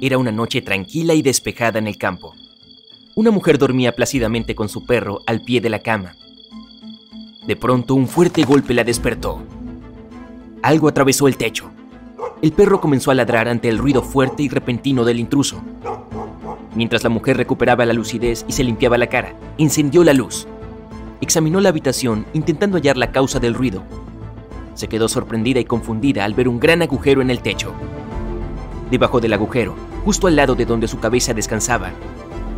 Era una noche tranquila y despejada en el campo. Una mujer dormía plácidamente con su perro al pie de la cama. De pronto un fuerte golpe la despertó. Algo atravesó el techo. El perro comenzó a ladrar ante el ruido fuerte y repentino del intruso. Mientras la mujer recuperaba la lucidez y se limpiaba la cara, encendió la luz. Examinó la habitación intentando hallar la causa del ruido. Se quedó sorprendida y confundida al ver un gran agujero en el techo. Debajo del agujero, justo al lado de donde su cabeza descansaba,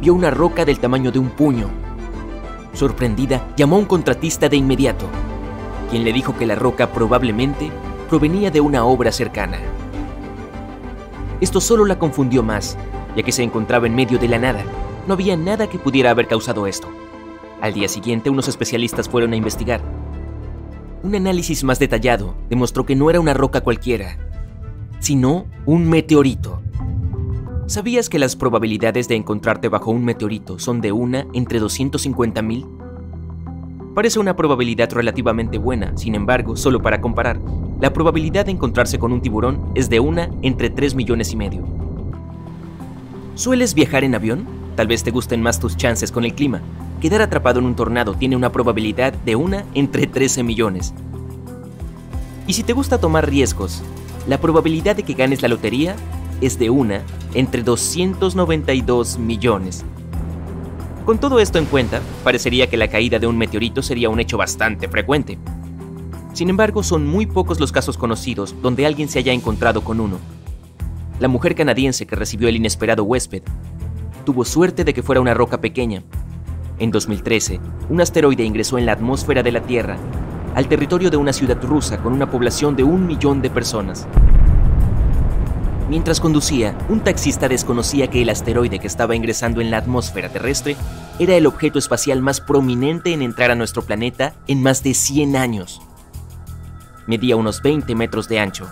vio una roca del tamaño de un puño. Sorprendida, llamó a un contratista de inmediato, quien le dijo que la roca probablemente provenía de una obra cercana. Esto solo la confundió más, ya que se encontraba en medio de la nada. No había nada que pudiera haber causado esto. Al día siguiente, unos especialistas fueron a investigar. Un análisis más detallado demostró que no era una roca cualquiera, sino un meteorito. ¿Sabías que las probabilidades de encontrarte bajo un meteorito son de una entre 250.000? Parece una probabilidad relativamente buena, sin embargo, solo para comparar, la probabilidad de encontrarse con un tiburón es de una entre 3 millones y medio. ¿Sueles viajar en avión? Tal vez te gusten más tus chances con el clima. Quedar atrapado en un tornado tiene una probabilidad de una entre 13 millones. Y si te gusta tomar riesgos, la probabilidad de que ganes la lotería es de una entre 292 millones. Con todo esto en cuenta, parecería que la caída de un meteorito sería un hecho bastante frecuente. Sin embargo, son muy pocos los casos conocidos donde alguien se haya encontrado con uno. La mujer canadiense que recibió el inesperado huésped tuvo suerte de que fuera una roca pequeña. En 2013, un asteroide ingresó en la atmósfera de la Tierra, al territorio de una ciudad rusa con una población de un millón de personas. Mientras conducía, un taxista desconocía que el asteroide que estaba ingresando en la atmósfera terrestre era el objeto espacial más prominente en entrar a nuestro planeta en más de 100 años. Medía unos 20 metros de ancho.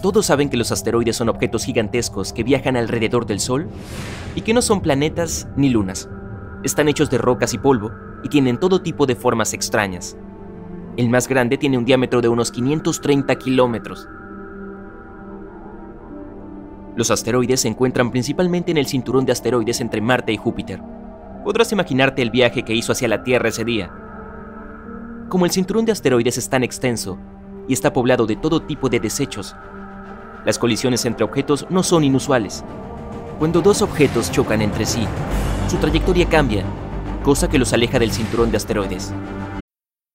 Todos saben que los asteroides son objetos gigantescos que viajan alrededor del Sol y que no son planetas ni lunas. Están hechos de rocas y polvo y tienen todo tipo de formas extrañas. El más grande tiene un diámetro de unos 530 kilómetros los asteroides se encuentran principalmente en el cinturón de asteroides entre Marte y Júpiter. Podrás imaginarte el viaje que hizo hacia la Tierra ese día. Como el cinturón de asteroides es tan extenso y está poblado de todo tipo de desechos, las colisiones entre objetos no son inusuales. Cuando dos objetos chocan entre sí, su trayectoria cambia, cosa que los aleja del cinturón de asteroides.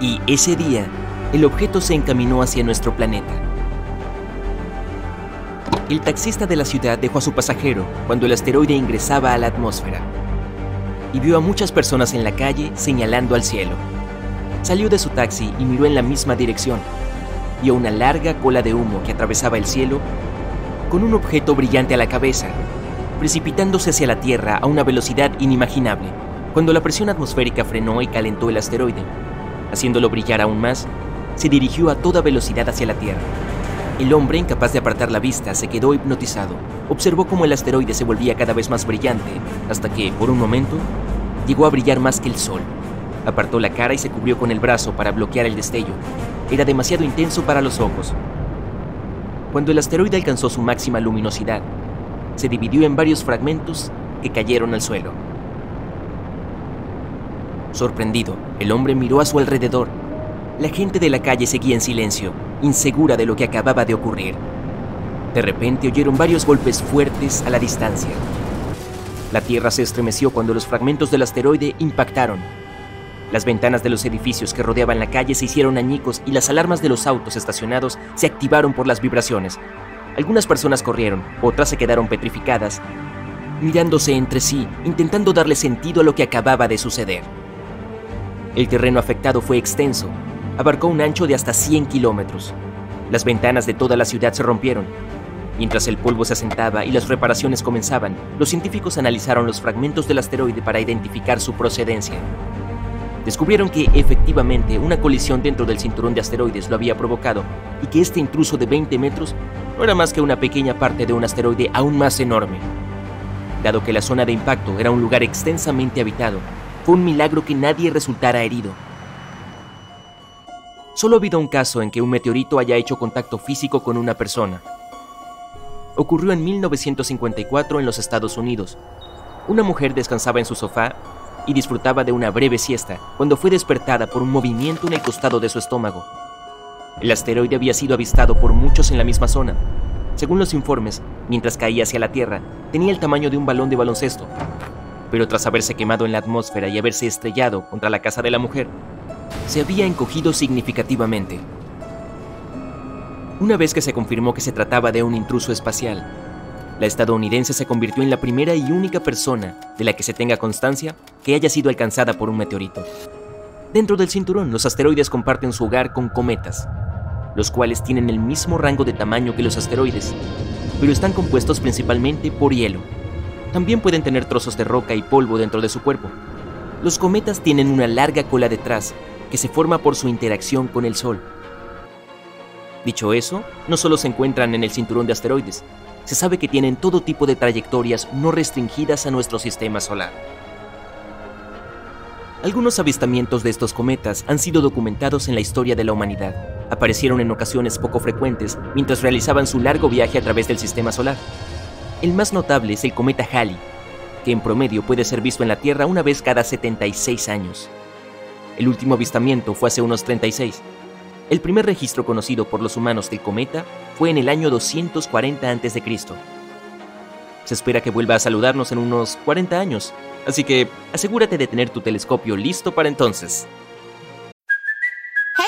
Y ese día, el objeto se encaminó hacia nuestro planeta. El taxista de la ciudad dejó a su pasajero cuando el asteroide ingresaba a la atmósfera y vio a muchas personas en la calle señalando al cielo. Salió de su taxi y miró en la misma dirección. Vio una larga cola de humo que atravesaba el cielo con un objeto brillante a la cabeza, precipitándose hacia la Tierra a una velocidad inimaginable, cuando la presión atmosférica frenó y calentó el asteroide haciéndolo brillar aún más, se dirigió a toda velocidad hacia la Tierra. El hombre, incapaz de apartar la vista, se quedó hipnotizado. Observó cómo el asteroide se volvía cada vez más brillante, hasta que, por un momento, llegó a brillar más que el sol. Apartó la cara y se cubrió con el brazo para bloquear el destello. Era demasiado intenso para los ojos. Cuando el asteroide alcanzó su máxima luminosidad, se dividió en varios fragmentos que cayeron al suelo. Sorprendido, el hombre miró a su alrededor. La gente de la calle seguía en silencio, insegura de lo que acababa de ocurrir. De repente oyeron varios golpes fuertes a la distancia. La Tierra se estremeció cuando los fragmentos del asteroide impactaron. Las ventanas de los edificios que rodeaban la calle se hicieron añicos y las alarmas de los autos estacionados se activaron por las vibraciones. Algunas personas corrieron, otras se quedaron petrificadas, mirándose entre sí, intentando darle sentido a lo que acababa de suceder. El terreno afectado fue extenso, abarcó un ancho de hasta 100 kilómetros. Las ventanas de toda la ciudad se rompieron. Mientras el polvo se asentaba y las reparaciones comenzaban, los científicos analizaron los fragmentos del asteroide para identificar su procedencia descubrieron que efectivamente una colisión dentro del cinturón de asteroides lo había provocado y que este intruso de 20 metros no era más que una pequeña parte de un asteroide aún más enorme. Dado que la zona de impacto era un lugar extensamente habitado, fue un milagro que nadie resultara herido. Solo ha habido un caso en que un meteorito haya hecho contacto físico con una persona. Ocurrió en 1954 en los Estados Unidos. Una mujer descansaba en su sofá y disfrutaba de una breve siesta cuando fue despertada por un movimiento en el costado de su estómago. El asteroide había sido avistado por muchos en la misma zona. Según los informes, mientras caía hacia la Tierra, tenía el tamaño de un balón de baloncesto. Pero tras haberse quemado en la atmósfera y haberse estrellado contra la casa de la mujer, se había encogido significativamente. Una vez que se confirmó que se trataba de un intruso espacial, la estadounidense se convirtió en la primera y única persona de la que se tenga constancia que haya sido alcanzada por un meteorito. Dentro del cinturón, los asteroides comparten su hogar con cometas, los cuales tienen el mismo rango de tamaño que los asteroides, pero están compuestos principalmente por hielo. También pueden tener trozos de roca y polvo dentro de su cuerpo. Los cometas tienen una larga cola detrás que se forma por su interacción con el Sol. Dicho eso, no solo se encuentran en el cinturón de asteroides, se sabe que tienen todo tipo de trayectorias no restringidas a nuestro sistema solar. Algunos avistamientos de estos cometas han sido documentados en la historia de la humanidad. Aparecieron en ocasiones poco frecuentes mientras realizaban su largo viaje a través del sistema solar. El más notable es el cometa Halley, que en promedio puede ser visto en la Tierra una vez cada 76 años. El último avistamiento fue hace unos 36, el primer registro conocido por los humanos del cometa fue en el año 240 a.C. Se espera que vuelva a saludarnos en unos 40 años, así que asegúrate de tener tu telescopio listo para entonces.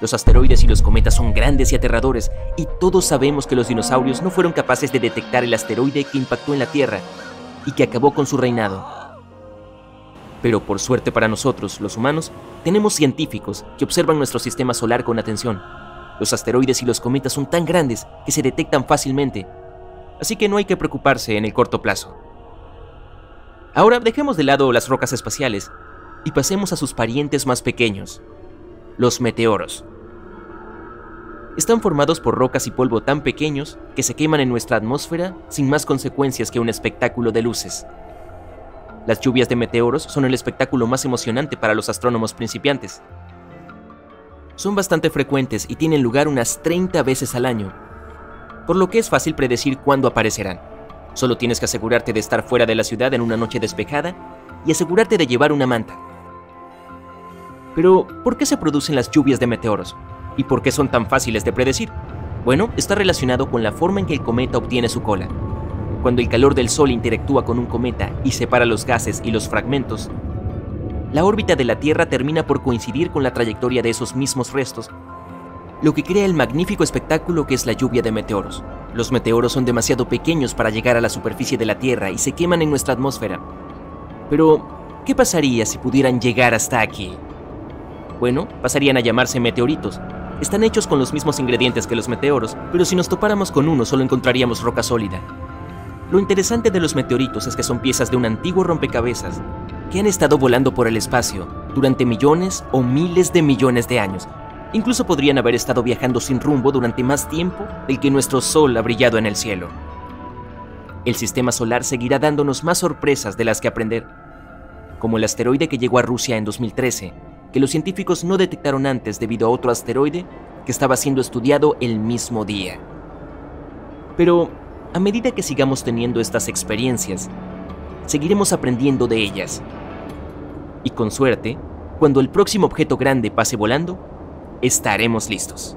Los asteroides y los cometas son grandes y aterradores, y todos sabemos que los dinosaurios no fueron capaces de detectar el asteroide que impactó en la Tierra y que acabó con su reinado. Pero por suerte para nosotros, los humanos, tenemos científicos que observan nuestro sistema solar con atención. Los asteroides y los cometas son tan grandes que se detectan fácilmente, así que no hay que preocuparse en el corto plazo. Ahora dejemos de lado las rocas espaciales y pasemos a sus parientes más pequeños, los meteoros están formados por rocas y polvo tan pequeños que se queman en nuestra atmósfera sin más consecuencias que un espectáculo de luces. Las lluvias de meteoros son el espectáculo más emocionante para los astrónomos principiantes. Son bastante frecuentes y tienen lugar unas 30 veces al año, por lo que es fácil predecir cuándo aparecerán. Solo tienes que asegurarte de estar fuera de la ciudad en una noche despejada y asegurarte de llevar una manta. Pero, ¿por qué se producen las lluvias de meteoros? ¿Y por qué son tan fáciles de predecir? Bueno, está relacionado con la forma en que el cometa obtiene su cola. Cuando el calor del Sol interactúa con un cometa y separa los gases y los fragmentos, la órbita de la Tierra termina por coincidir con la trayectoria de esos mismos restos, lo que crea el magnífico espectáculo que es la lluvia de meteoros. Los meteoros son demasiado pequeños para llegar a la superficie de la Tierra y se queman en nuestra atmósfera. Pero, ¿qué pasaría si pudieran llegar hasta aquí? Bueno, pasarían a llamarse meteoritos, están hechos con los mismos ingredientes que los meteoros, pero si nos topáramos con uno solo encontraríamos roca sólida. Lo interesante de los meteoritos es que son piezas de un antiguo rompecabezas que han estado volando por el espacio durante millones o miles de millones de años. Incluso podrían haber estado viajando sin rumbo durante más tiempo del que nuestro Sol ha brillado en el cielo. el sistema solar seguirá dándonos más sorpresas de las que aprender, como el asteroide que llegó a Rusia en 2013, que los científicos no detectaron antes debido a otro asteroide que estaba siendo estudiado el mismo día. Pero a medida que sigamos teniendo estas experiencias, seguiremos aprendiendo de ellas. Y con suerte, cuando el próximo objeto grande pase volando, estaremos listos.